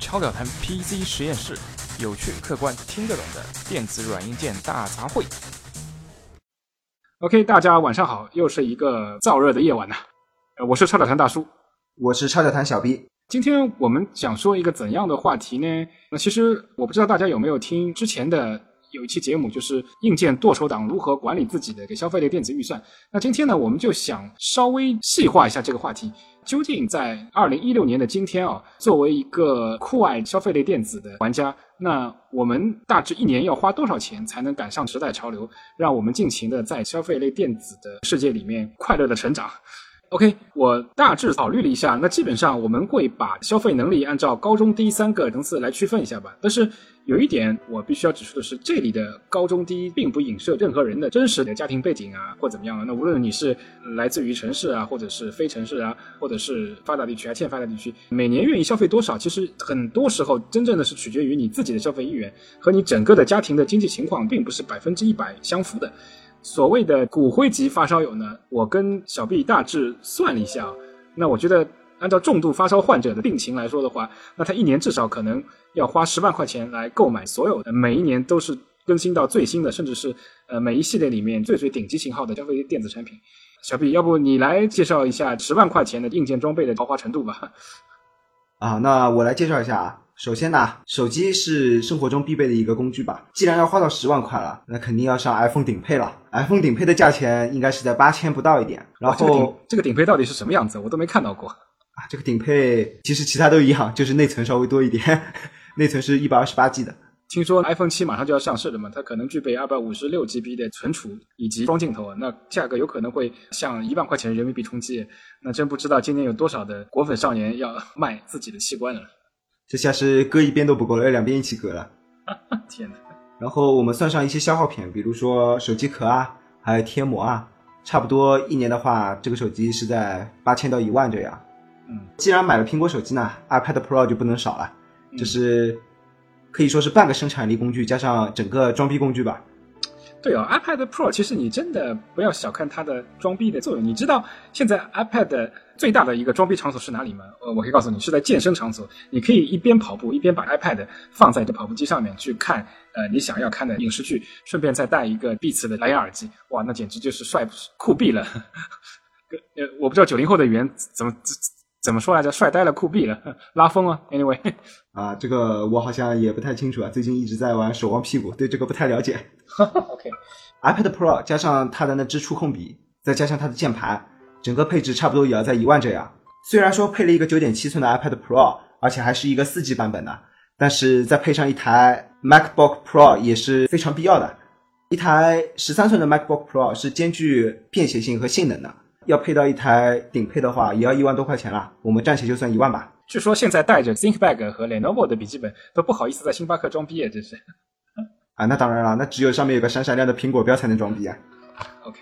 超表谈 PC 实验室，有趣、客观、听得懂的电子软硬件大杂烩。OK，大家晚上好，又是一个燥热的夜晚呐。呃，我是超表谈大叔，我是超表谈小 B。今天我们想说一个怎样的话题呢？那其实我不知道大家有没有听之前的。有一期节目就是硬件剁手党如何管理自己的一个消费类电子预算。那今天呢，我们就想稍微细化一下这个话题。究竟在二零一六年的今天啊，作为一个酷爱消费类电子的玩家，那我们大致一年要花多少钱才能赶上时代潮流，让我们尽情的在消费类电子的世界里面快乐的成长？OK，我大致考虑了一下，那基本上我们会把消费能力按照高中低三个层次来区分一下吧。但是有一点我必须要指出的是，这里的高中低并不影射任何人的真实的家庭背景啊，或怎么样啊。那无论你是来自于城市啊，或者是非城市啊，或者是发达地区啊、欠发达地区，每年愿意消费多少，其实很多时候真正的是取决于你自己的消费意愿和你整个的家庭的经济情况，并不是百分之一百相符的。所谓的骨灰级发烧友呢，我跟小 B 大致算了一下，那我觉得按照重度发烧患者的病情来说的话，那他一年至少可能要花十万块钱来购买所有的每一年都是更新到最新的，甚至是呃每一系列里面最最顶级型号的消费电子产品。小 B，要不你来介绍一下十万块钱的硬件装备的豪华程度吧？啊，那我来介绍一下啊。首先呢，手机是生活中必备的一个工具吧。既然要花到十万块了，那肯定要上 iPhone 顶配了。iPhone 顶配的价钱应该是在八千不到一点。然后哦这个这个顶配到底是什么样子？我都没看到过啊。这个顶配其实其他都一样，就是内存稍微多一点，内存是一百二十八 G 的。听说 iPhone 七马上就要上市了嘛，它可能具备二百五十六 GB 的存储以及双镜头，那价格有可能会向一万块钱人民币冲击。那真不知道今年有多少的果粉少年要 卖自己的器官了。这下是割一边都不够了，要两边一起割了。天哪！然后我们算上一些消耗品，比如说手机壳啊，还有贴膜啊，差不多一年的话，这个手机是在八千到一万这样。嗯，既然买了苹果手机呢，iPad Pro 就不能少了，就是可以说是半个生产力工具加上整个装逼工具吧。对哦，iPad Pro 其实你真的不要小看它的装逼的作用。你知道现在 iPad 最大的一个装逼场所是哪里吗？呃，我可以告诉你，是在健身场所。你可以一边跑步一边把 iPad 放在这跑步机上面去看，呃，你想要看的影视剧，顺便再带一个 Beats 的蓝牙耳机，哇，那简直就是帅酷毙了。呃，我不知道九零后的语言怎么。怎么说来着？帅呆了，酷毙了，拉风啊！Anyway，啊，这个我好像也不太清楚啊。最近一直在玩守望屁股，对这个不太了解。OK，iPad Pro 加上它的那支触控笔，再加上它的键盘，整个配置差不多也要在一万这样。虽然说配了一个九点七寸的 iPad Pro，而且还是一个四 G 版本的，但是再配上一台 MacBook Pro 也是非常必要的。一台十三寸的 MacBook Pro 是兼具便携性和性能的。要配到一台顶配的话，也要一万多块钱了。我们暂且就算一万吧。据说现在带着 ThinkPad 和 Lenovo 的笔记本都不好意思在星巴克装逼啊，这是。啊，那当然了，那只有上面有个闪闪亮的苹果标才能装逼啊。OK，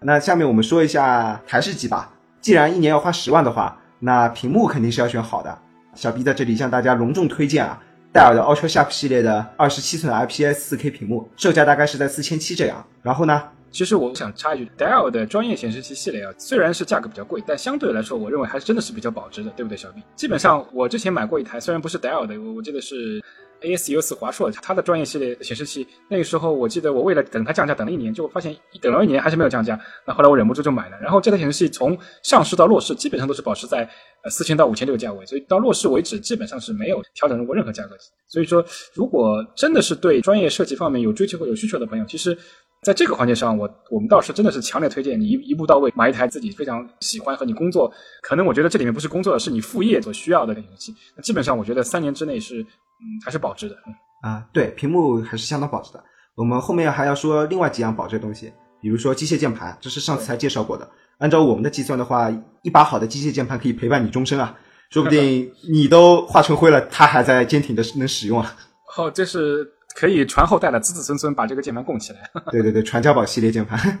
那下面我们说一下台式机吧。既然一年要花十万的话，那屏幕肯定是要选好的。小 B 在这里向大家隆重推荐啊，戴尔的 Ultra Sharp 系列的二十七寸 IPS 4K 屏幕，售价大概是在四千七这样。然后呢？其实我想插一句，Dell 的专业显示器系列啊，虽然是价格比较贵，但相对来说，我认为还是真的是比较保值的，对不对，小 B？基本上我之前买过一台，虽然不是 Dell 的，我我记得是 ASUS 华硕它的专业系列显示器。那个时候我记得我为了等它降价，等了一年，就发现等了一年还是没有降价。那后来我忍不住就买了。然后这台显示器从上市到落市，基本上都是保持在呃四千到五千这个价位，所以到落市为止，基本上是没有调整过任何价格。所以说，如果真的是对专业设计方面有追求或有需求的朋友，其实。在这个环节上，我我们倒是真的是强烈推荐你一一步到位买一台自己非常喜欢和你工作，可能我觉得这里面不是工作，是你副业所需要的显示器。那基本上我觉得三年之内是，嗯，还是保值的。啊，对，屏幕还是相当保值的。我们后面还要说另外几样保值的东西，比如说机械键盘，这是上次才介绍过的。按照我们的计算的话，一把好的机械键盘可以陪伴你终身啊，说不定你都化成灰了，它还在坚挺的能使用啊。哦，这是。可以传后代的子子孙孙把这个键盘供起来。对对对，传家宝系列键盘，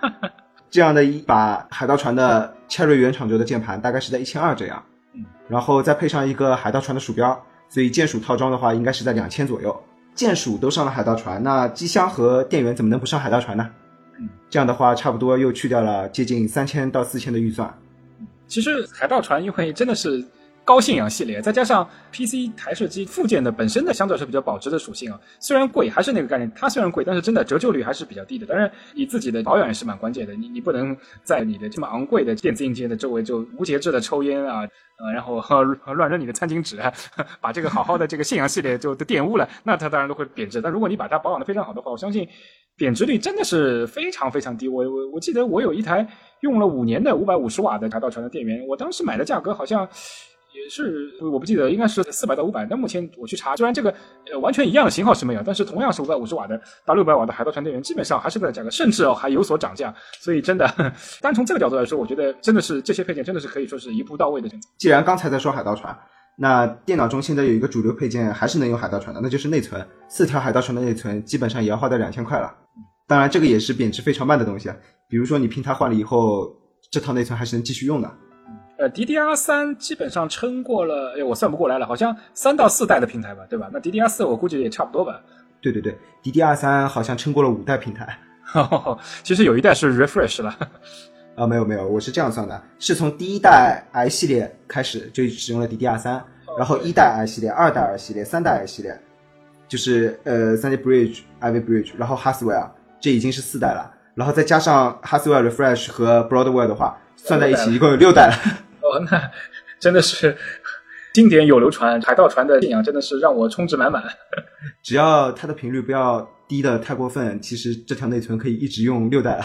这样的一把海盗船的 Cherry 原厂轴的键盘大概是在一千二这样，嗯，然后再配上一个海盗船的鼠标，所以键鼠套装的话应该是在两千左右。键鼠都上了海盗船，那机箱和电源怎么能不上海盗船呢？嗯，这样的话差不多又去掉了接近三千到四千的预算。其实海盗船因为真的是。高信仰系列，再加上 PC 台式机附件的本身的相对是比较保值的属性啊，虽然贵，还是那个概念，它虽然贵，但是真的折旧率还是比较低的。当然，你自己的保养也是蛮关键的，你你不能在你的这么昂贵的电子硬件的周围就无节制的抽烟啊，呃，然后乱扔你的餐巾纸，把这个好好的这个信仰系列就都玷污了，那它当然都会贬值。但如果你把它保养的非常好的话，我相信贬值率真的是非常非常低。我我我记得我有一台。用了五年的五百五十瓦的海盗船的电源，我当时买的价格好像也是我不记得，应该是四百到五百。但目前我去查，虽然这个呃完全一样的型号是没有，但是同样是五百五十瓦的到六百瓦的海盗船电源，基本上还是这个价格，甚至哦还有所涨价。所以真的，单从这个角度来说，我觉得真的是这些配件真的是可以说是一步到位的选择。既然刚才在说海盗船，那电脑中现在有一个主流配件还是能用海盗船的，那就是内存。四条海盗船的内存基本上也要花到两千块了。当然，这个也是贬值非常慢的东西。比如说，你平台换了以后，这套内存还是能继续用的。呃，DDR 三基本上撑过了，哎，我算不过来了，好像三到四代的平台吧，对吧？那 DDR 四我估计也差不多吧。对对对，DDR 三好像撑过了五代平台。其实有一代是 refresh 了。啊，没有没有，我是这样算的，是从第一代 i 系列开始就使用了 DDR 三，然后一代 i 系列、二代 i 系列、三代 i 系列，就是呃三 D Bridge、Ivy Bridge，然后 Haswell。这已经是四代了，然后再加上 Haswell Refresh 和 Broadwell 的话，算在一起一共有六代了。哦，那真的是经典有流传，海盗船的信仰真的是让我充值满满。只要它的频率不要低的太过分，其实这条内存可以一直用六代了。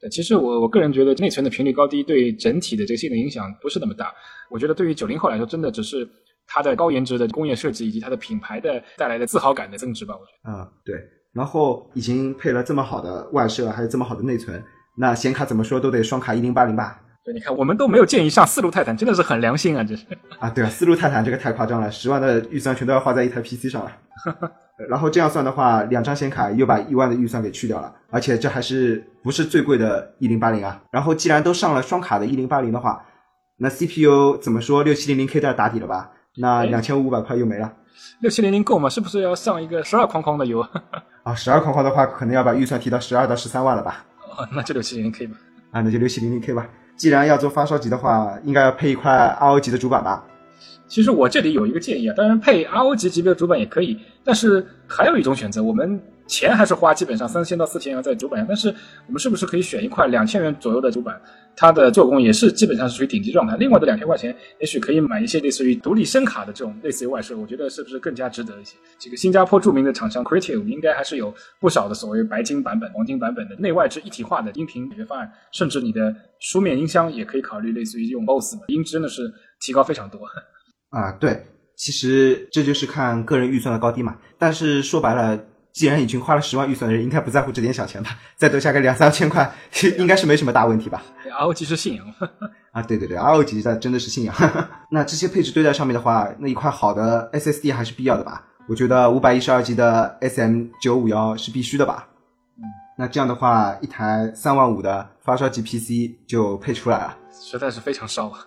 对，其实我我个人觉得内存的频率高低对整体的这个性能影响不是那么大。我觉得对于九零后来说，真的只是它的高颜值的工业设计以及它的品牌的带来的自豪感的增值吧。我觉得。啊，对。然后已经配了这么好的外设，还有这么好的内存，那显卡怎么说都得双卡一零八零吧？对，你看我们都没有建议上四路泰坦，真的是很良心啊，这是。啊，对啊，四路泰坦这个太夸张了，十万的预算全都要花在一台 PC 上了。然后这样算的话，两张显卡又把一万的预算给去掉了，而且这还是不是最贵的一零八零啊？然后既然都上了双卡的一零八零的话，那 CPU 怎么说六七零零 K 都要打底了吧？那两千五百块又没了。六七零零够吗？是不是要上一个十二框框的油？啊，十二框框的话，可能要把预算提到十二到十三万了吧？哦，那就六七零零 K 吧。啊，那就六七零零 K 吧。既然要做发烧级的话，应该要配一块 RO 级的主板吧？其实我这里有一个建议啊，当然配 RO 级级别的主板也可以，但是还有一种选择，我们。钱还是花基本上三千到四千元在主板上，但是我们是不是可以选一块两千元左右的主板？它的做工也是基本上是属于顶级状态。另外的两千块钱，也许可以买一些类似于独立声卡的这种类似于外设，我觉得是不是更加值得一些？这个新加坡著名的厂商 Creative 应该还是有不少的所谓白金版本、黄金版本的内外置一体化的音频解决方案，甚至你的书面音箱也可以考虑类似于用 BOSS 的，音质真的是提高非常多。啊，对，其实这就是看个人预算的高低嘛。但是说白了。既然已经花了十万预算的人，应该不在乎这点小钱吧？再多加个两三千块，应该是没什么大问题吧？ROG 是信仰 啊，对对对，ROG 它真的是信仰。那这些配置堆在上面的话，那一块好的 SSD 还是必要的吧？我觉得五百一十二 G 的 SM 九五幺是必须的吧？嗯，那这样的话，一台三万五的发烧级 PC 就配出来了，实在是非常烧啊！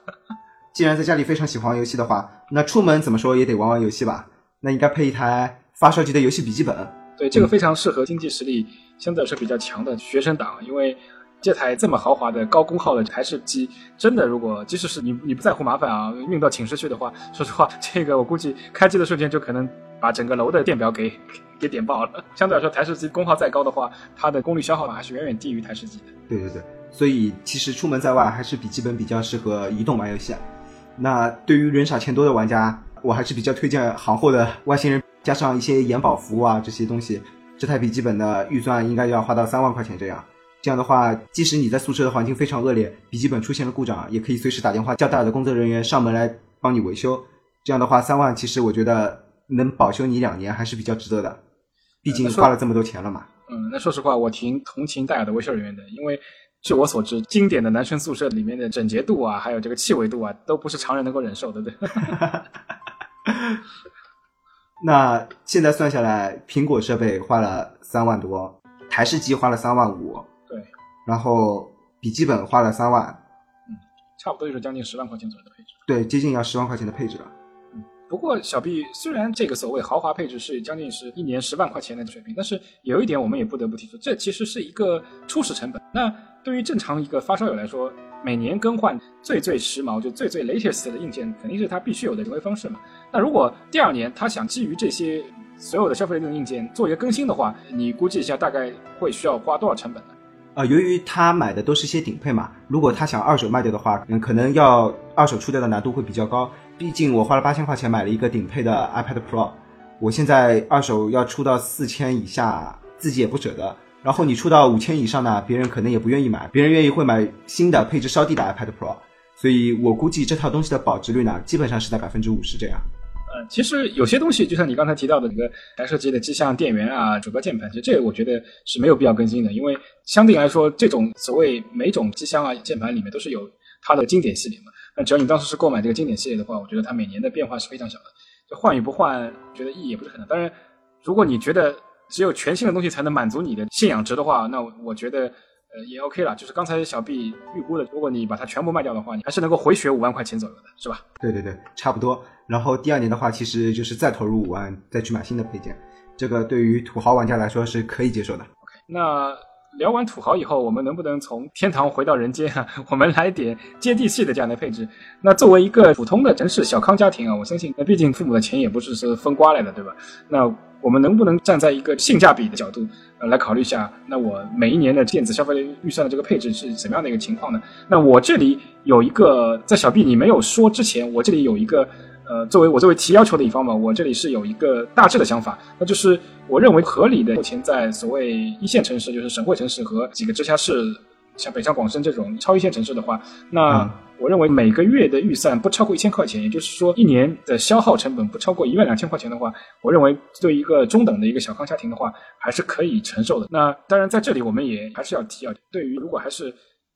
既然在家里非常喜欢玩游戏的话，那出门怎么说也得玩玩游戏吧？那应该配一台发烧级的游戏笔记本。对，这个非常适合经济实力相对来说比较强的学生党，因为这台这么豪华的高功耗的台式机，真的如果即使是你你不在乎麻烦啊，运到寝室去的话，说实话，这个我估计开机的瞬间就可能把整个楼的电表给给点爆了。相对来说，台式机功耗再高的话，它的功率消耗还是远远低于台式机的。对对对，所以其实出门在外还是笔记本比较适合移动玩游戏。那对于人傻钱多的玩家，我还是比较推荐行货的外星人。加上一些延保服务啊，这些东西，这台笔记本的预算应该要花到三万块钱这样。这样的话，即使你在宿舍的环境非常恶劣，笔记本出现了故障，也可以随时打电话叫戴尔的工作人员上门来帮你维修。这样的话，三万其实我觉得能保修你两年还是比较值得的，毕竟花了这么多钱了嘛。嗯，那说实话，我挺同情戴尔的维修人员的，因为据我所知，经典的男生宿舍里面的整洁度啊，还有这个气味度啊，都不是常人能够忍受的，对。那现在算下来，苹果设备花了三万多，台式机花了三万五，对，然后笔记本花了三万，嗯，差不多就是将近十万块钱左右的配置，对，接近要十万块钱的配置了。不过小 B 虽然这个所谓豪华配置是将近是一年十万块钱的水平，但是有一点我们也不得不提出，这其实是一个初始成本。那对于正常一个发烧友来说，每年更换最最时髦就最最 latest 的硬件，肯定是它必须有的行为方式嘛。那如果第二年他想基于这些所有的消费类的硬件做一个更新的话，你估计一下大概会需要花多少成本呢？呃，由于他买的都是一些顶配嘛，如果他想二手卖掉的话，嗯，可能要二手出掉的难度会比较高。毕竟我花了八千块钱买了一个顶配的 iPad Pro，我现在二手要出到四千以下，自己也不舍得。然后你出到五千以上呢，别人可能也不愿意买，别人愿意会买新的配置稍低的 iPad Pro。所以我估计这套东西的保值率呢，基本上是在百分之五十这样。其实有些东西，就像你刚才提到的这个台式机的机箱、电源啊、主标键盘，其实这个我觉得是没有必要更新的，因为相对来说，这种所谓每种机箱啊、键盘里面都是有它的经典系列嘛。那只要你当时是购买这个经典系列的话，我觉得它每年的变化是非常小的，就换与不换，觉得意义也不是很大。当然，如果你觉得只有全新的东西才能满足你的信仰值的话，那我觉得。呃，也 OK 了，就是刚才小 B 预估的，如果你把它全部卖掉的话，你还是能够回血五万块钱左右的，是吧？对对对，差不多。然后第二年的话，其实就是再投入五万，再去买新的配件，这个对于土豪玩家来说是可以接受的。OK，那聊完土豪以后，我们能不能从天堂回到人间啊？我们来点接地气的这样的配置。那作为一个普通的城市小康家庭啊，我相信，那毕竟父母的钱也不是是风刮来的，对吧？那我们能不能站在一个性价比的角度，呃，来考虑一下？那我每一年的电子消费预算的这个配置是怎么样的一个情况呢？那我这里有一个，在小 B 你没有说之前，我这里有一个，呃，作为我作为提要求的一方嘛，我这里是有一个大致的想法，那就是我认为合理的，目前在所谓一线城市，就是省会城市和几个直辖市。像北上广深这种超一线城市的话，那我认为每个月的预算不超过一千块钱，也就是说一年的消耗成本不超过一万两千块钱的话，我认为对一个中等的一个小康家庭的话，还是可以承受的。那当然在这里我们也还是要提啊，对于如果还是。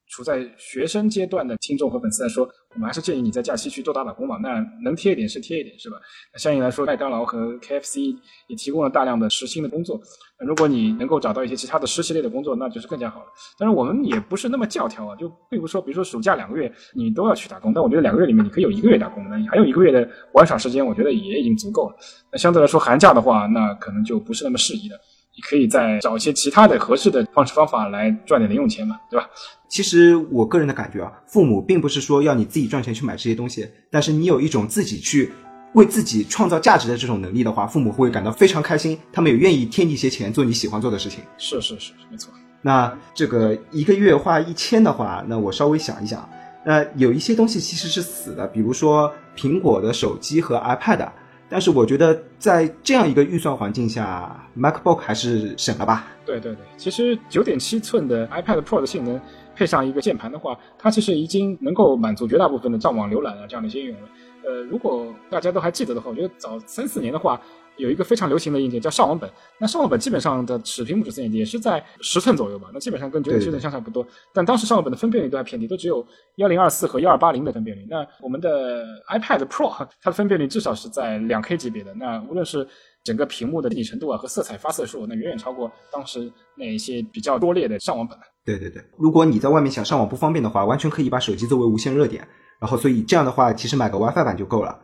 处在学生阶段的听众和粉丝来说，我们还是建议你在假期去多打打工嘛。那能贴一点是贴一点，是吧？那相应来说，麦当劳和 KFC 也提供了大量的实薪的工作。那如果你能够找到一些其他的实习类的工作，那就是更加好了。但是我们也不是那么教条啊，就并不是说，比如说暑假两个月你都要去打工。但我觉得两个月里面你可以有一个月打工，那你还有一个月的玩耍时间，我觉得也已经足够了。那相对来说，寒假的话，那可能就不是那么适宜了。你可以再找一些其他的合适的方式方法来赚点零用钱嘛，对吧？其实我个人的感觉啊，父母并不是说要你自己赚钱去买这些东西，但是你有一种自己去为自己创造价值的这种能力的话，父母会感到非常开心，他们也愿意添一些钱做你喜欢做的事情。是是是，没错。那这个一个月花一千的话，那我稍微想一想，那有一些东西其实是死的，比如说苹果的手机和 iPad。但是我觉得在这样一个预算环境下，MacBook 还是省了吧。对对对，其实九点七寸的 iPad Pro 的性能配上一个键盘的话，它其实已经能够满足绝大部分的上网浏览啊这样的一些应用了。呃，如果大家都还记得的话，我觉得早三四年的话。有一个非常流行的硬件叫上网本，那上网本基本上的尺屏幕尺寸也是在十寸左右吧，那基本上跟九点七寸相差不多。但当时上网本的分辨率都还偏低，都只有幺零二四和幺二八零的分辨率。那我们的 iPad Pro 它的分辨率至少是在两 K 级别的，那无论是整个屏幕的细腻程度啊和色彩发色数，那远远超过当时那一些比较拙劣的上网本。对对对，如果你在外面想上网不方便的话，完全可以把手机作为无线热点，然后所以这样的话，其实买个 WiFi 版就够了。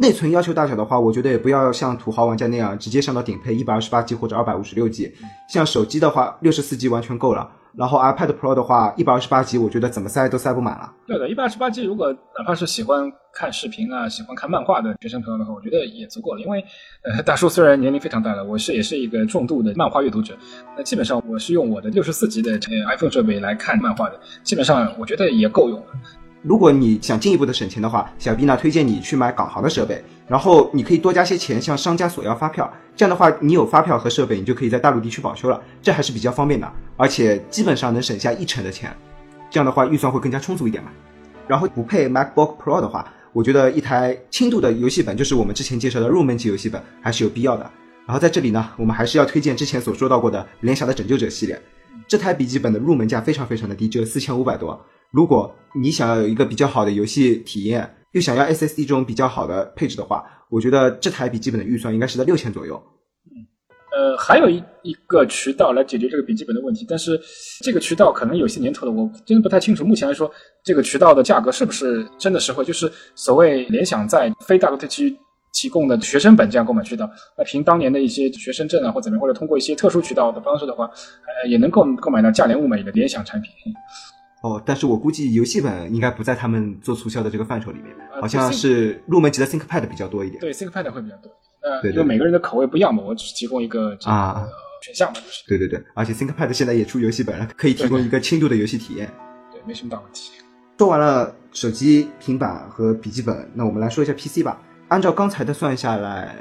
内存要求大小的话，我觉得也不要像土豪玩家那样直接上到顶配一百二十八 G 或者二百五十六 G。像手机的话，六十四 G 完全够了。然后 iPad Pro 的话，一百二十八 G 我觉得怎么塞都塞不满了。对的，一百二十八 G 如果哪怕是喜欢看视频啊、喜欢看漫画的学生朋友的话，我觉得也足够了。因为呃，大叔虽然年龄非常大了，我是也是一个重度的漫画阅读者。那基本上我是用我的六十四 G 的这 iPhone 设备来看漫画的，基本上我觉得也够用了。如果你想进一步的省钱的话，小 B 呢推荐你去买港行的设备，然后你可以多加些钱向商家索要发票，这样的话你有发票和设备，你就可以在大陆地区保修了，这还是比较方便的，而且基本上能省下一成的钱，这样的话预算会更加充足一点嘛。然后不配 MacBook Pro 的话，我觉得一台轻度的游戏本，就是我们之前介绍的入门级游戏本，还是有必要的。然后在这里呢，我们还是要推荐之前所说到过的联想的拯救者系列，这台笔记本的入门价非常非常的低，只有四千五百多。如果你想要有一个比较好的游戏体验，又想要 SSD 这种比较好的配置的话，我觉得这台笔记本的预算应该是在六千左右。嗯，呃，还有一一个渠道来解决这个笔记本的问题，但是这个渠道可能有些年头了，我真的不太清楚。目前来说，这个渠道的价格是不是真的实惠？就是所谓联想在非大陆地区提供的学生本这样购买渠道，那凭当年的一些学生证啊或怎么样，或者通过一些特殊渠道的方式的话，呃，也能够购买到价廉物美的联想产品。哦，但是我估计游戏本应该不在他们做促销的这个范畴里面，呃好像是入门级的 ThinkPad 比较多一点。对 ThinkPad 会比较多。呃，对对因为每个人的口味不一样嘛，我只是提供一个这个啊呃选项嘛，就是对对对，而且 ThinkPad 现在也出游戏本了，可以提供一个轻度的游戏体验。对，没什么大问题。说完了手机、平板和笔记本，那我们来说一下 PC 吧。按照刚才的算下来，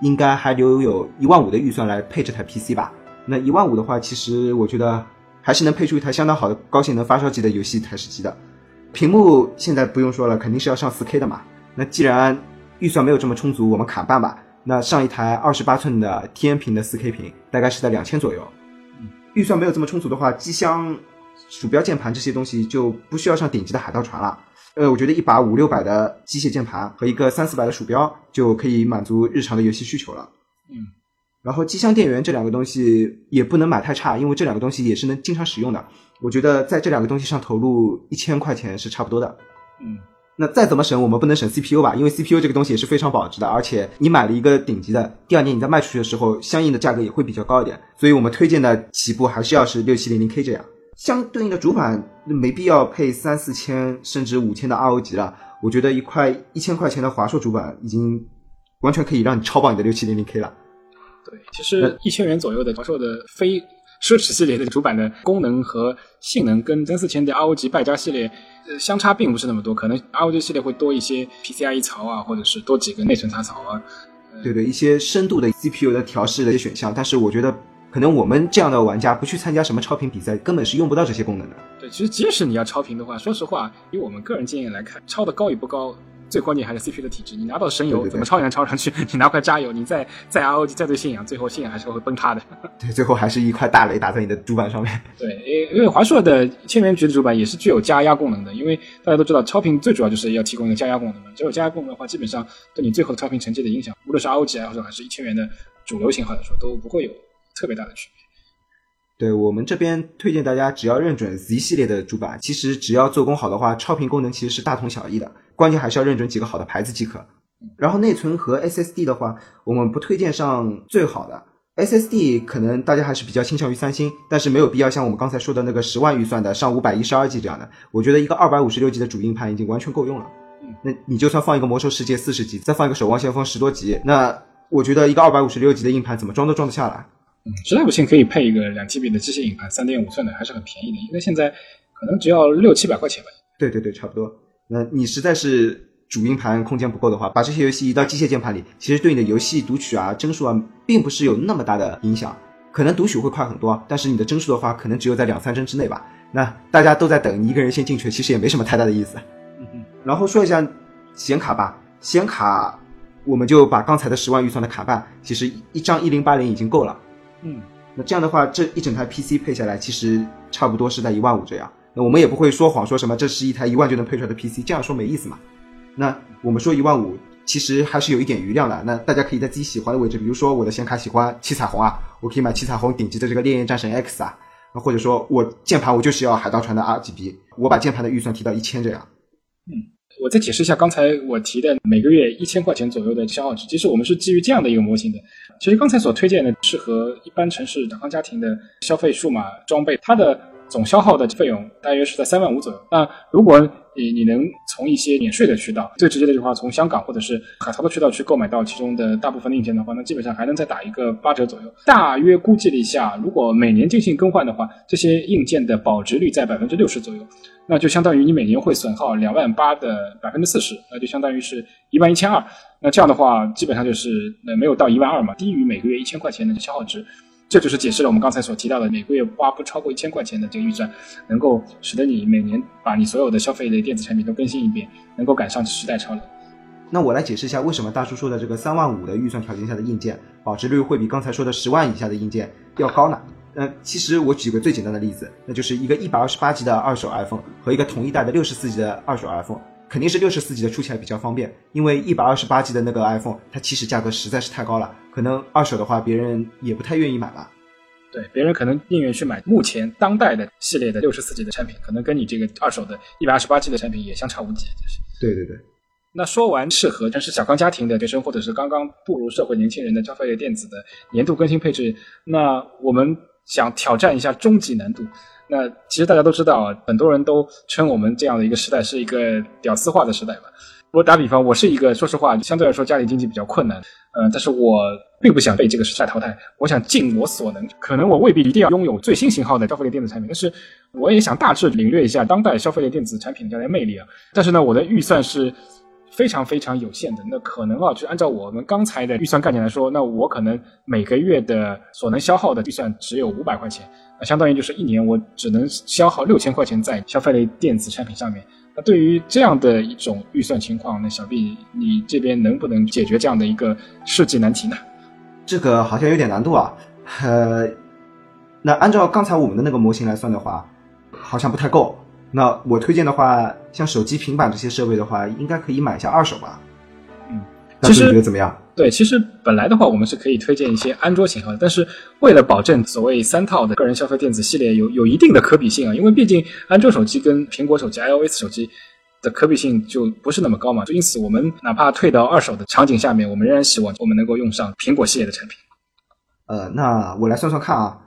应该还留有一万五的预算来配这台 PC 吧？那一万五的话，其实我觉得还是能配出一台相当好的高性能发烧级的游戏台式机的。屏幕现在不用说了，肯定是要上 4K 的嘛。那既然预算没有这么充足，我们砍半吧。那上一台二十八寸的天屏的 4K 屏，大概是在两千左右。预算没有这么充足的话，机箱、鼠标、键盘这些东西就不需要上顶级的海盗船了。呃，我觉得一把五六百的机械键盘和一个三四百的鼠标就可以满足日常的游戏需求了。嗯，然后机箱电源这两个东西也不能买太差，因为这两个东西也是能经常使用的。我觉得在这两个东西上投入一千块钱是差不多的。嗯，那再怎么省，我们不能省 CPU 吧？因为 CPU 这个东西也是非常保值的，而且你买了一个顶级的，第二年你再卖出去的时候，相应的价格也会比较高一点。所以我们推荐的起步还是要是六七零零 K 这样。相对应的主板没必要配三四千甚至五千的 ROG 了，我觉得一块一千块钱的华硕主板已经完全可以让你超爆你的六七零零 K 了。对，其实一千元左右的华硕的非奢侈系列的主板的功能和性能跟真四千的 ROG 败家系列呃相差并不是那么多，可能 ROG 系列会多一些 PCIe 槽啊，或者是多几个内存插槽啊。对对，一些深度的 CPU 的调试的一些选项，但是我觉得可能我们这样的玩家不去参加什么超频比赛，根本是用不到这些功能的。对，其实即使你要超频的话，说实话，以我们个人经验来看，超的高与不高，最关键还是 CPU 的体质。你拿到神油，对对对怎么超也能超上 去；你拿块渣油，你再再 ROG 再对信仰，最后信仰还是会崩塌的。对，最后还是一块大雷打在你的主板上面。对，因因为华硕的千元级的主板也是具有加压功能的，因为大家都知道超频最主要就是要提供一个加压功能嘛。只有加压功能的话，基本上对你最后的超频成绩的影响，无论是 ROG 还是还是一千元的主流型号来说，都不会有特别大的区别。对我们这边推荐大家，只要认准 Z 系列的主板，其实只要做工好的话，超频功能其实是大同小异的，关键还是要认准几个好的牌子即可。然后内存和 SSD 的话，我们不推荐上最好的 SSD，可能大家还是比较倾向于三星，但是没有必要像我们刚才说的那个十万预算的上五百一十二 G 这样的。我觉得一个二百五十六 G 的主硬盘已经完全够用了。那你就算放一个魔兽世界四十 G，再放一个守望先锋十多 G，那我觉得一个二百五十六 G 的硬盘怎么装都装得下来。实在不行可以配一个两 G B 的机械硬盘，三点五寸的还是很便宜的，应该现在可能只要六七百块钱吧。对对对，差不多。那你实在是主硬盘空间不够的话，把这些游戏移到机械键盘里，其实对你的游戏读取啊、帧数啊，并不是有那么大的影响。可能读取会快很多，但是你的帧数的话，可能只有在两三帧之内吧。那大家都在等，你一个人先进去，其实也没什么太大的意思。嗯嗯然后说一下显卡吧，显卡我们就把刚才的十万预算的卡办，其实一张一零八零已经够了。嗯，那这样的话，这一整台 PC 配下来，其实差不多是在一万五这样。那我们也不会说谎，说什么这是一台一万就能配出来的 PC，这样说没意思嘛。那我们说一万五，其实还是有一点余量的。那大家可以在自己喜欢的位置，比如说我的显卡喜欢七彩虹啊，我可以买七彩虹顶级的这个烈焰战神 X 啊，或者说我键盘我就是要海盗船的 RGB，我把键盘的预算提到一千这样。我再解释一下刚才我提的每个月一千块钱左右的消耗值，其实我们是基于这样的一个模型的。其实刚才所推荐的适合一般城市小康家庭的消费数码装备，它的总消耗的费用大约是在三万五左右。那如果你你能从一些免税的渠道，最直接的话从香港或者是海淘的渠道去购买到其中的大部分硬件的话，那基本上还能再打一个八折左右。大约估计了一下，如果每年进行更换的话，这些硬件的保值率在百分之六十左右。那就相当于你每年会损耗两万八的百分之四十，那就相当于是一万一千二。那这样的话，基本上就是呃没有到一万二嘛，低于每个月一千块钱的消耗值。这就是解释了我们刚才所提到的每个月花不超过一千块钱的这个预算，能够使得你每年把你所有的消费类电子产品都更新一遍，能够赶上时代潮流。那我来解释一下，为什么大叔说的这个三万五的预算条件下的硬件保值率会比刚才说的十万以下的硬件要高呢？呃，其实我举个最简单的例子，那就是一个一百二十八 G 的二手 iPhone 和一个同一代的六十四 G 的二手 iPhone，肯定是六十四 G 的出起来比较方便，因为一百二十八 G 的那个 iPhone 它其实价格实在是太高了，可能二手的话别人也不太愿意买吧。对，别人可能宁愿去买目前当代的系列的六十四 G 的产品，可能跟你这个二手的一百二十八 G 的产品也相差无几。就是。对对对。那说完适合但是小康家庭的学生，或者是刚刚步入社会年轻人的消费类电子的年度更新配置，那我们想挑战一下终极难度。那其实大家都知道，很多人都称我们这样的一个时代是一个屌丝化的时代嘛。我打比方，我是一个说实话，相对来说家里经济比较困难，呃，但是我并不想被这个时代淘汰，我想尽我所能。可能我未必一定要拥有最新型号的消费类电子产品，但是我也想大致领略一下当代消费类电子产品的这样的魅力啊。但是呢，我的预算是。非常非常有限的，那可能啊，就按照我们刚才的预算概念来说，那我可能每个月的所能消耗的预算只有五百块钱，那相当于就是一年我只能消耗六千块钱在消费类电子产品上面。那对于这样的一种预算情况，那小毕你这边能不能解决这样的一个设计难题呢？这个好像有点难度啊，呃，那按照刚才我们的那个模型来算的话，好像不太够。那我推荐的话，像手机、平板这些设备的话，应该可以买一下二手吧。嗯，其实你觉得怎么样？对，其实本来的话，我们是可以推荐一些安卓型号的，但是为了保证所谓三套的个人消费电子系列有有一定的可比性啊，因为毕竟安卓手机跟苹果手机、iOS 手机的可比性就不是那么高嘛，就因此我们哪怕退到二手的场景下面，我们仍然希望我们能够用上苹果系列的产品。呃，那我来算算看啊，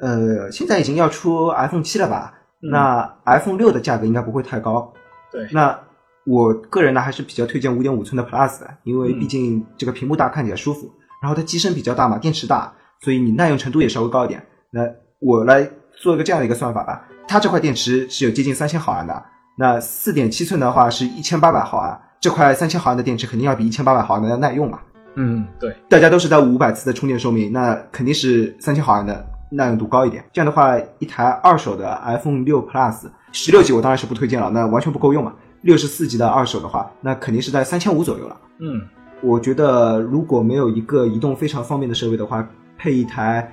呃，现在已经要出 iPhone 七了吧？那 iPhone 六的价格应该不会太高，对。那我个人呢还是比较推荐五点五寸的 Plus 的，因为毕竟这个屏幕大，看起来舒服，然后它机身比较大嘛，电池大，所以你耐用程度也稍微高一点。那我来做一个这样的一个算法吧，它这块电池是有接近三千毫安的，那四点七寸的话是一千八百毫安，这块三千毫安的电池肯定要比一千八百毫安的要耐用嘛。嗯，对。大家都是在五百次的充电寿命，那肯定是三千毫安的。耐用度高一点，这样的话，一台二手的 iPhone 六 Plus 十六 G 我当然是不推荐了，那完全不够用嘛。六十四 G 的二手的话，那肯定是在三千五左右了。嗯，我觉得如果没有一个移动非常方便的设备的话，配一台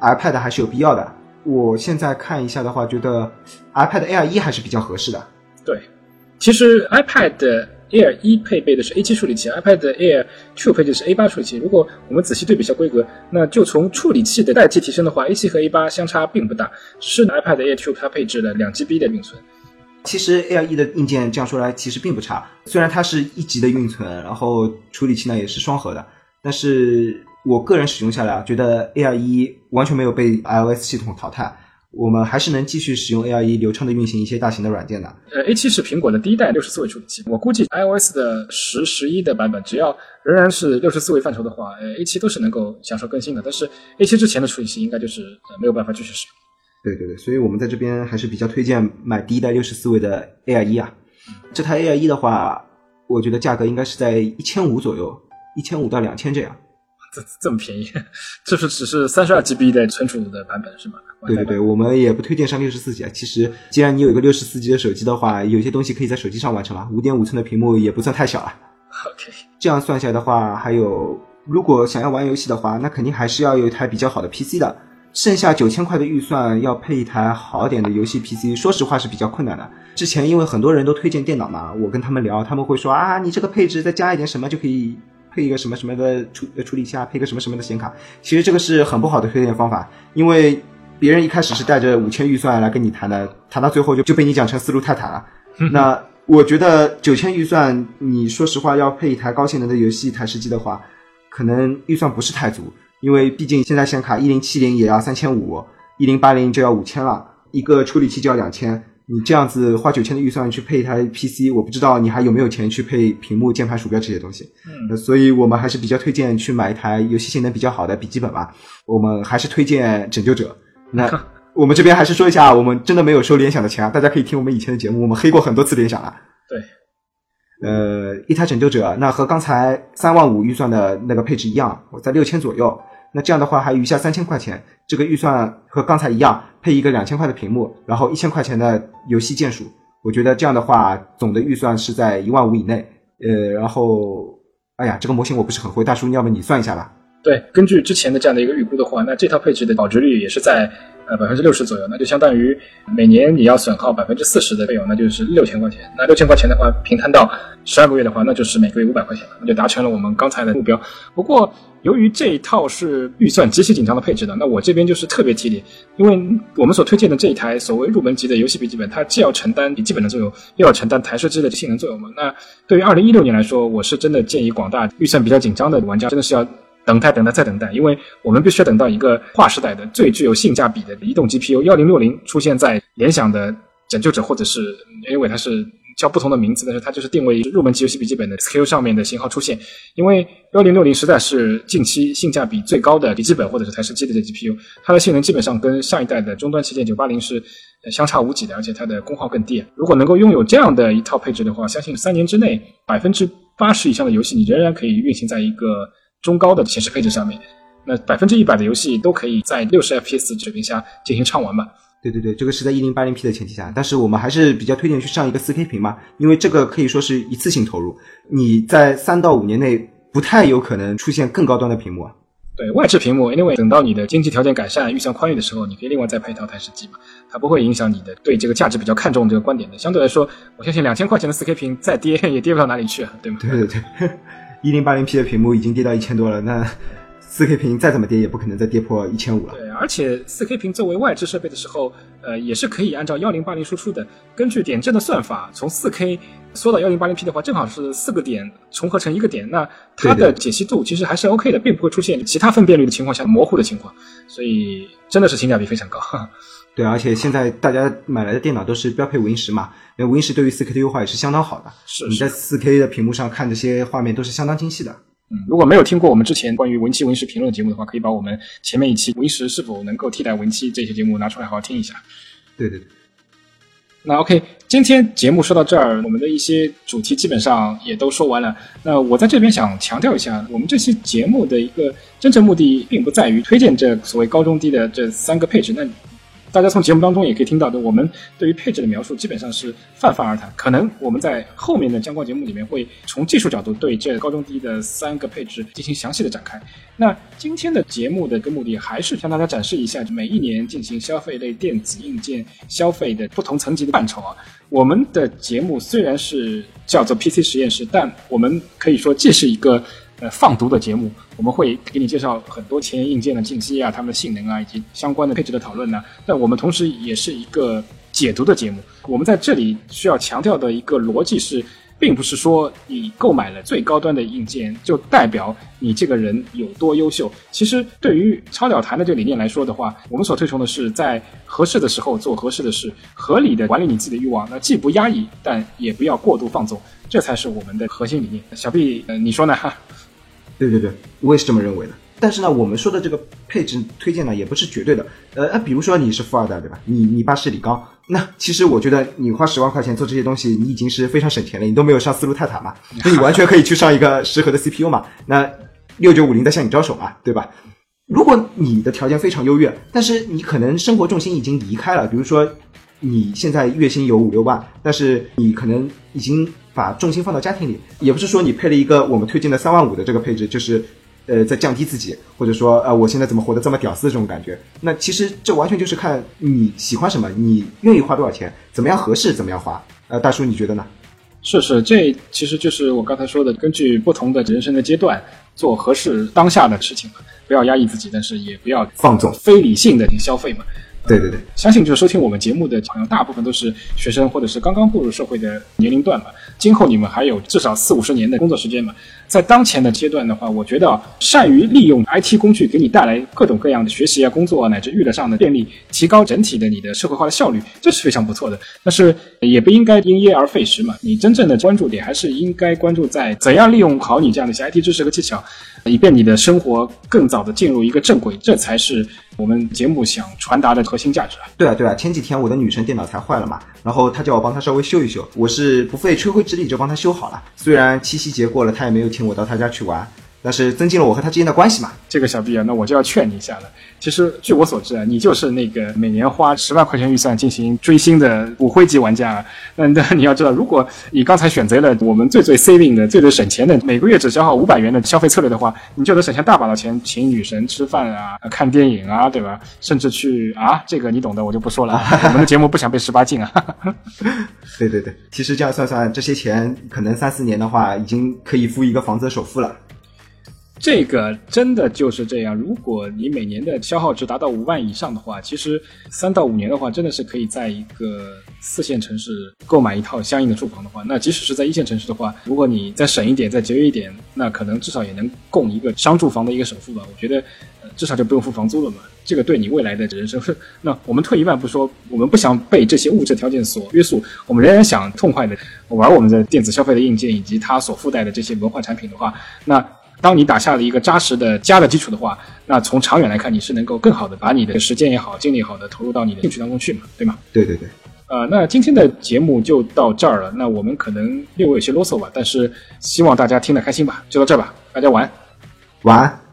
iPad 还是有必要的。我现在看一下的话，觉得 iPad Air 一还是比较合适的。对，其实 iPad。Air 一配备的是 A7 处理器，iPad Air Two 配置是 A8 处理器。如果我们仔细对比一下规格，那就从处理器的代替提升的话，A7 和 A8 相差并不大。是 iPad Air Two 它配置了两 GB 的运存。其实 Air 一的硬件这样说来其实并不差，虽然它是一级的运存，然后处理器呢也是双核的，但是我个人使用下来啊，觉得 Air 一完全没有被 iOS 系统淘汰。我们还是能继续使用 A R 一流畅的运行一些大型的软件的。呃，A 七是苹果的第一代六十四位处理器，我估计 iOS 的十、十一的版本，只要仍然是六十四位范畴的话，呃，A 七都是能够享受更新的。但是 A 七之前的处理器应该就是呃没有办法继续使用。对对对，所以我们在这边还是比较推荐买第一代六十四位的 A R 一啊。这台 A R 一的话，我觉得价格应该是在一千五左右，一千五到两千这样。这这么便宜，这是只是三十二 GB 的存储的版本是吗？对对对，我们也不推荐上六十四 G 啊。其实，既然你有一个六十四 G 的手机的话，有些东西可以在手机上完成了。五点五寸的屏幕也不算太小了。OK，这样算下来的话，还有如果想要玩游戏的话，那肯定还是要有一台比较好的 PC 的。剩下九千块的预算要配一台好点的游戏 PC，说实话是比较困难的。之前因为很多人都推荐电脑嘛，我跟他们聊，他们会说啊，你这个配置再加一点什么就可以。配一个什么什么的处处理器啊，配个什么什么的显卡，其实这个是很不好的推荐方法，因为别人一开始是带着五千预算来跟你谈的，谈到最后就就被你讲成思路太坦了。那我觉得九千预算，你说实话要配一台高性能的游戏台式机的话，可能预算不是太足，因为毕竟现在显卡一零七零也要三千五，一零八零就要五千了，一个处理器就要两千。你这样子花九千的预算去配一台 PC，我不知道你还有没有钱去配屏幕、键盘、鼠标这些东西。嗯，所以我们还是比较推荐去买一台游戏性能比较好的笔记本吧。我们还是推荐拯救者。那 我们这边还是说一下，我们真的没有收联想的钱啊！大家可以听我们以前的节目，我们黑过很多次联想了。对，呃，一台拯救者，那和刚才三万五预算的那个配置一样，我在六千左右。那这样的话还余下三千块钱，这个预算和刚才一样，配一个两千块的屏幕，然后一千块钱的游戏键鼠，我觉得这样的话总的预算是在一万五以内。呃，然后，哎呀，这个模型我不是很会，大叔，要不你算一下吧？对，根据之前的这样的一个预估的话，那这套配置的保值率也是在。呃，百分之六十左右，那就相当于每年你要损耗百分之四十的费用，那就是六千块钱。那六千块钱的话，平摊到十二个月的话，那就是每个月五百块钱，那就达成了我们刚才的目标。不过，由于这一套是预算极其紧张的配置的，那我这边就是特别提点，因为我们所推荐的这一台所谓入门级的游戏笔记本，它既要承担笔记本的作用，又要承担台式机的性能作用嘛。那对于二零一六年来说，我是真的建议广大预算比较紧张的玩家，真的是要。等待，等待，再等待，因为我们必须要等到一个划时代的最具有性价比的移动 GPU 幺零六零出现在联想的拯救者，或者是因为它是。叫不同的名字，但是它就是定位入门级游戏笔记本的 SKU 上面的型号出现。因为幺零六零实在是近期性价比最高的笔记本或者是台式机的这 GPU，它的性能基本上跟上一代的终端旗舰九八零是相差无几的，而且它的功耗更低。如果能够拥有这样的一套配置的话，相信三年之内百分之八十以上的游戏你仍然可以运行在一个中高的显示配置上面。那百分之一百的游戏都可以在六十 FPS 水平下进行畅玩嘛。对对对，这个是在一零八零 P 的前提下，但是我们还是比较推荐去上一个四 K 屏嘛，因为这个可以说是一次性投入，你在三到五年内不太有可能出现更高端的屏幕。对外置屏幕，anyway，等到你的经济条件改善、预算宽裕的时候，你可以另外再配一套台式机嘛，它不会影响你的对这个价值比较看重这个观点的。相对来说，我相信两千块钱的四 K 屏再跌也跌不到哪里去啊，对吗？对对对，一零八零 P 的屏幕已经跌到一千多了，那。四 K 屏再怎么跌也不可能再跌破一千五了。对，而且四 K 屏作为外置设备的时候，呃，也是可以按照幺零八零输出的。根据点阵的算法，从四 K 缩到幺零八零 P 的话，正好是四个点重合成一个点，那它的解析度其实还是 OK 的，并不会出现其他分辨率的情况下模糊的情况。所以真的是性价比非常高。对，而且现在大家买来的电脑都是标配 Win 十嘛，那 Win 十对于四 K 的优化也是相当好的。是你在四 K 的屏幕上看这些画面都是相当精细的。嗯，如果没有听过我们之前关于文七文十评论的节目的话，可以把我们前面一期文十是否能够替代文七这些节目拿出来好好听一下。对对对。那 OK，今天节目说到这儿，我们的一些主题基本上也都说完了。那我在这边想强调一下，我们这期节目的一个真正目的，并不在于推荐这所谓高中低的这三个配置。那大家从节目当中也可以听到的，我们对于配置的描述基本上是泛泛而谈。可能我们在后面的相关节目里面会从技术角度对这高中低的三个配置进行详细的展开。那今天的节目的一个目的还是向大家展示一下每一年进行消费类电子硬件消费的不同层级的范畴啊。我们的节目虽然是叫做 PC 实验室，但我们可以说既是一个。呃，放毒的节目，我们会给你介绍很多前沿硬件的信息啊，它们的性能啊，以及相关的配置的讨论呢。但我们同时也是一个解读的节目。我们在这里需要强调的一个逻辑是，并不是说你购买了最高端的硬件就代表你这个人有多优秀。其实，对于超了谈的这个理念来说的话，我们所推崇的是在合适的时候做合适的事，合理的管理你自己的欲望，那既不压抑，但也不要过度放纵，这才是我们的核心理念。小毕，呃，你说呢？哈。对对对，我也是这么认为的。但是呢，我们说的这个配置推荐呢，也不是绝对的。呃，比如说你是富二代，对吧？你你爸是李刚，那其实我觉得你花十万块钱做这些东西，你已经是非常省钱了。你都没有上思路泰坦嘛，那你完全可以去上一个适合的 CPU 嘛。那六九五零在向你招手嘛，对吧？如果你的条件非常优越，但是你可能生活重心已经离开了，比如说你现在月薪有五六万，但是你可能已经。把重心放到家庭里，也不是说你配了一个我们推荐的三万五的这个配置，就是呃在降低自己，或者说呃我现在怎么活得这么屌丝这种感觉。那其实这完全就是看你喜欢什么，你愿意花多少钱，怎么样合适怎么样花。呃，大叔你觉得呢？是是，这其实就是我刚才说的，根据不同的人生的阶段做合适当下的事情嘛，不要压抑自己，但是也不要放纵、非理性的消费嘛。对对对，相信就是收听我们节目的朋友，大部分都是学生或者是刚刚步入社会的年龄段嘛。今后你们还有至少四五十年的工作时间嘛。在当前的阶段的话，我觉得善于利用 IT 工具给你带来各种各样的学习啊、工作啊乃至娱乐上的便利，提高整体的你的社会化的效率，这是非常不错的。但是也不应该因噎而废食嘛。你真正的关注点还是应该关注在怎样利用好你这样的一些 IT 知识和技巧，以便你的生活更早的进入一个正轨，这才是我们节目想传达的核心价值。对啊，对啊，前几天我的女神电脑才坏了嘛，然后她叫我帮她稍微修一修，我是不费吹灰之力就帮她修好了。虽然七夕节过了，她也没有。请我到她家去玩，但是增进了我和他之间的关系嘛。这个小毕啊，那我就要劝你一下了。其实据我所知啊，你就是那个每年花十万块钱预算进行追星的骨灰级玩家。那那你要知道，如果你刚才选择了我们最最 saving 的、最最省钱的，每个月只消耗五百元的消费策略的话，你就能省下大把的钱，请女神吃饭啊、看电影啊，对吧？甚至去啊，这个你懂的，我就不说了。我们的节目不想被十八禁啊。对对对，其实这样算算，这些钱可能三四年的话，已经可以付一个房子的首付了。这个真的就是这样。如果你每年的消耗值达到五万以上的话，其实三到五年的话，真的是可以在一个四线城市购买一套相应的住房的话，那即使是在一线城市的话，如果你再省一点、再节约一点，那可能至少也能供一个商住房的一个首付吧。我觉得，呃，至少就不用付房租了嘛。这个对你未来的人生。那我们退一万步说，我们不想被这些物质条件所约束，我们仍然想痛快的玩我们的电子消费的硬件以及它所附带的这些文化产品的话，那。当你打下了一个扎实的家的基础的话，那从长远来看，你是能够更好的把你的时间也好、精力也好的投入到你的兴趣当中去嘛，对吗？对对对。呃，那今天的节目就到这儿了。那我们可能略微有些啰嗦吧，但是希望大家听得开心吧。就到这儿吧，大家晚安。晚安。